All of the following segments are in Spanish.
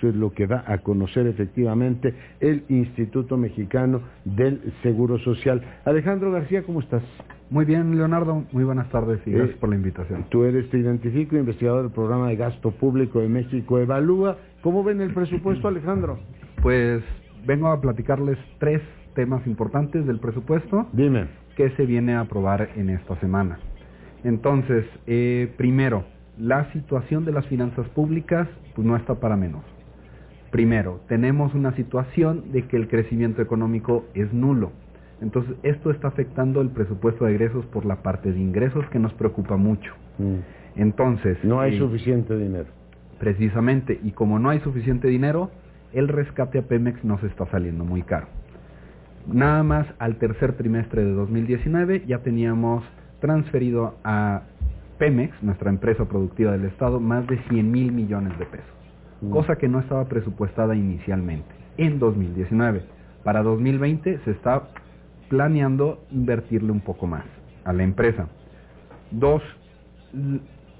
Esto es lo que da a conocer efectivamente el Instituto Mexicano del Seguro Social. Alejandro García, ¿cómo estás? Muy bien, Leonardo. Muy buenas tardes y gracias Eh, por la invitación. Tú eres, te identifico, investigador del programa de gasto público de México Evalúa. ¿Cómo ven el presupuesto, Alejandro? Pues vengo a platicarles tres temas importantes del presupuesto Dime. que se viene a aprobar en esta semana. Entonces, eh, primero, la situación de las finanzas públicas pues, no está para menos. Primero, tenemos una situación de que el crecimiento económico es nulo. Entonces, esto está afectando el presupuesto de egresos por la parte de ingresos que nos preocupa mucho. Mm. Entonces, No hay eh, suficiente dinero. Precisamente, y como no hay suficiente dinero, el rescate a Pemex nos está saliendo muy caro. Nada más al tercer trimestre de 2019 ya teníamos transferido a Pemex, nuestra empresa productiva del Estado, más de 100 mil millones de pesos, Mm. cosa que no estaba presupuestada inicialmente en 2019. Para 2020 se está planeando invertirle un poco más a la empresa. Dos,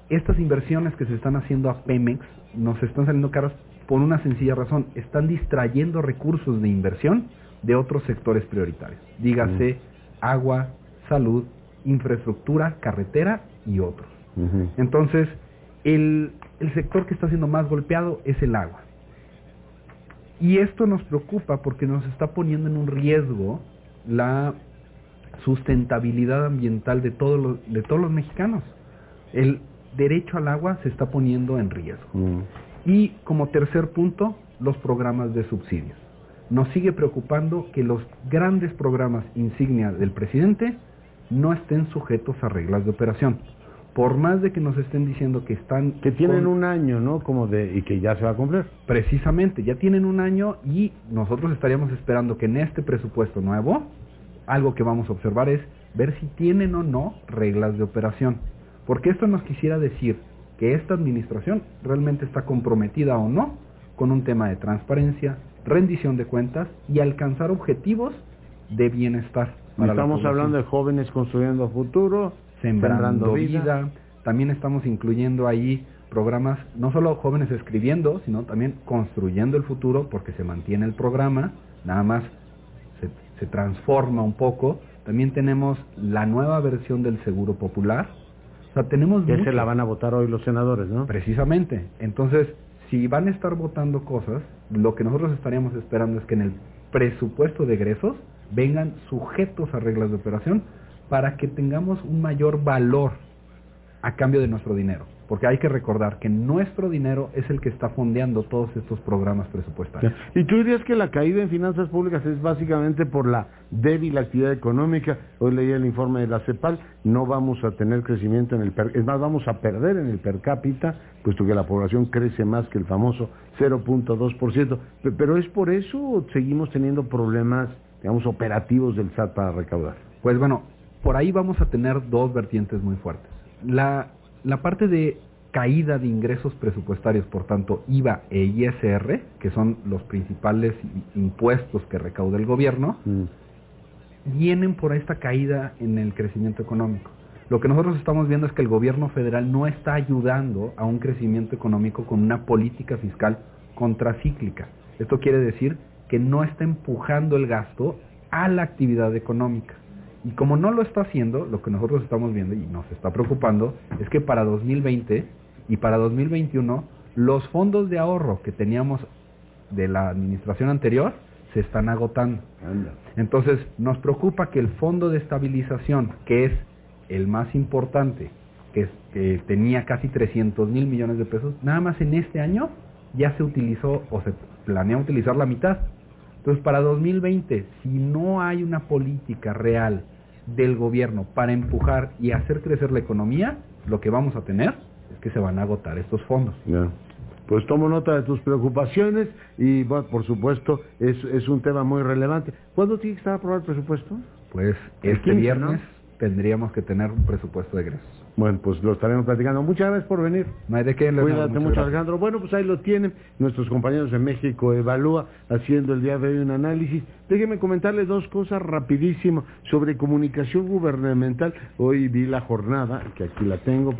estas inversiones que se están haciendo a Pemex nos están saliendo caras por una sencilla razón. Están distrayendo recursos de inversión de otros sectores prioritarios. Dígase agua, salud, infraestructura, carretera y otros. Entonces, el, el sector que está siendo más golpeado es el agua. Y esto nos preocupa porque nos está poniendo en un riesgo la sustentabilidad ambiental de todos los, de todos los mexicanos. El derecho al agua se está poniendo en riesgo. Mm. Y como tercer punto, los programas de subsidios. Nos sigue preocupando que los grandes programas insignia del presidente no estén sujetos a reglas de operación. Por más de que nos estén diciendo que están... Que tienen con- un año, ¿no? Como de y que ya se va a cumplir. Precisamente, ya tienen un año y nosotros estaríamos esperando que en este presupuesto nuevo, algo que vamos a observar es ver si tienen o no reglas de operación. Porque esto nos quisiera decir que esta administración realmente está comprometida o no con un tema de transparencia, rendición de cuentas y alcanzar objetivos de bienestar. Estamos hablando de jóvenes construyendo futuro, sembrando vida. También estamos incluyendo ahí programas, no solo jóvenes escribiendo, sino también construyendo el futuro, porque se mantiene el programa, nada más se, se transforma un poco. También tenemos la nueva versión del Seguro Popular. O sea, tenemos Que se la van a votar hoy los senadores, ¿no? Precisamente. Entonces, si van a estar votando cosas, lo que nosotros estaríamos esperando es que en el presupuesto de egresos vengan sujetos a reglas de operación para que tengamos un mayor valor a cambio de nuestro dinero. Porque hay que recordar que nuestro dinero es el que está fondeando todos estos programas presupuestarios. ¿Y tú dirías que la caída en finanzas públicas es básicamente por la débil actividad económica? Hoy leí el informe de la CEPAL, no vamos a tener crecimiento en el per, es más, vamos a perder en el per cápita, puesto que la población crece más que el famoso 0.2%. Pe- Pero es por eso o seguimos teniendo problemas, digamos, operativos del SAT para recaudar. Pues bueno, por ahí vamos a tener dos vertientes muy fuertes. La, la parte de caída de ingresos presupuestarios, por tanto IVA e ISR, que son los principales impuestos que recauda el gobierno, Mm. vienen por esta caída en el crecimiento económico. Lo que nosotros estamos viendo es que el gobierno federal no está ayudando a un crecimiento económico con una política fiscal contracíclica. Esto quiere decir que no está empujando el gasto a la actividad económica. Y como no lo está haciendo, lo que nosotros estamos viendo y nos está preocupando es que para 2020 y para 2021 los fondos de ahorro que teníamos de la administración anterior se están agotando. Entonces, nos preocupa que el fondo de estabilización, que es el más importante, que, es- que tenía casi 300 mil millones de pesos, nada más en este año ya se utilizó o se planea utilizar la mitad. Entonces, para 2020, si no hay una política real del gobierno para empujar y hacer crecer la economía, lo que vamos a tener es que se van a agotar estos fondos. Pues tomo nota de tus preocupaciones y, bueno, por supuesto, es, es un tema muy relevante. ¿Cuándo tiene que estar aprobado el presupuesto? Pues El este 15, viernes ¿no? Tendríamos que tener un presupuesto de egresos. Bueno, pues lo estaremos platicando. Muchas gracias por venir. No hay de qué, Leonardo, Cuídate mucho, gracias. Alejandro. Bueno, pues ahí lo tienen nuestros compañeros de México Evalúa haciendo el día de hoy un análisis. Déjenme comentarles dos cosas rapidísimo sobre comunicación gubernamental. Hoy vi la jornada, que aquí la tengo para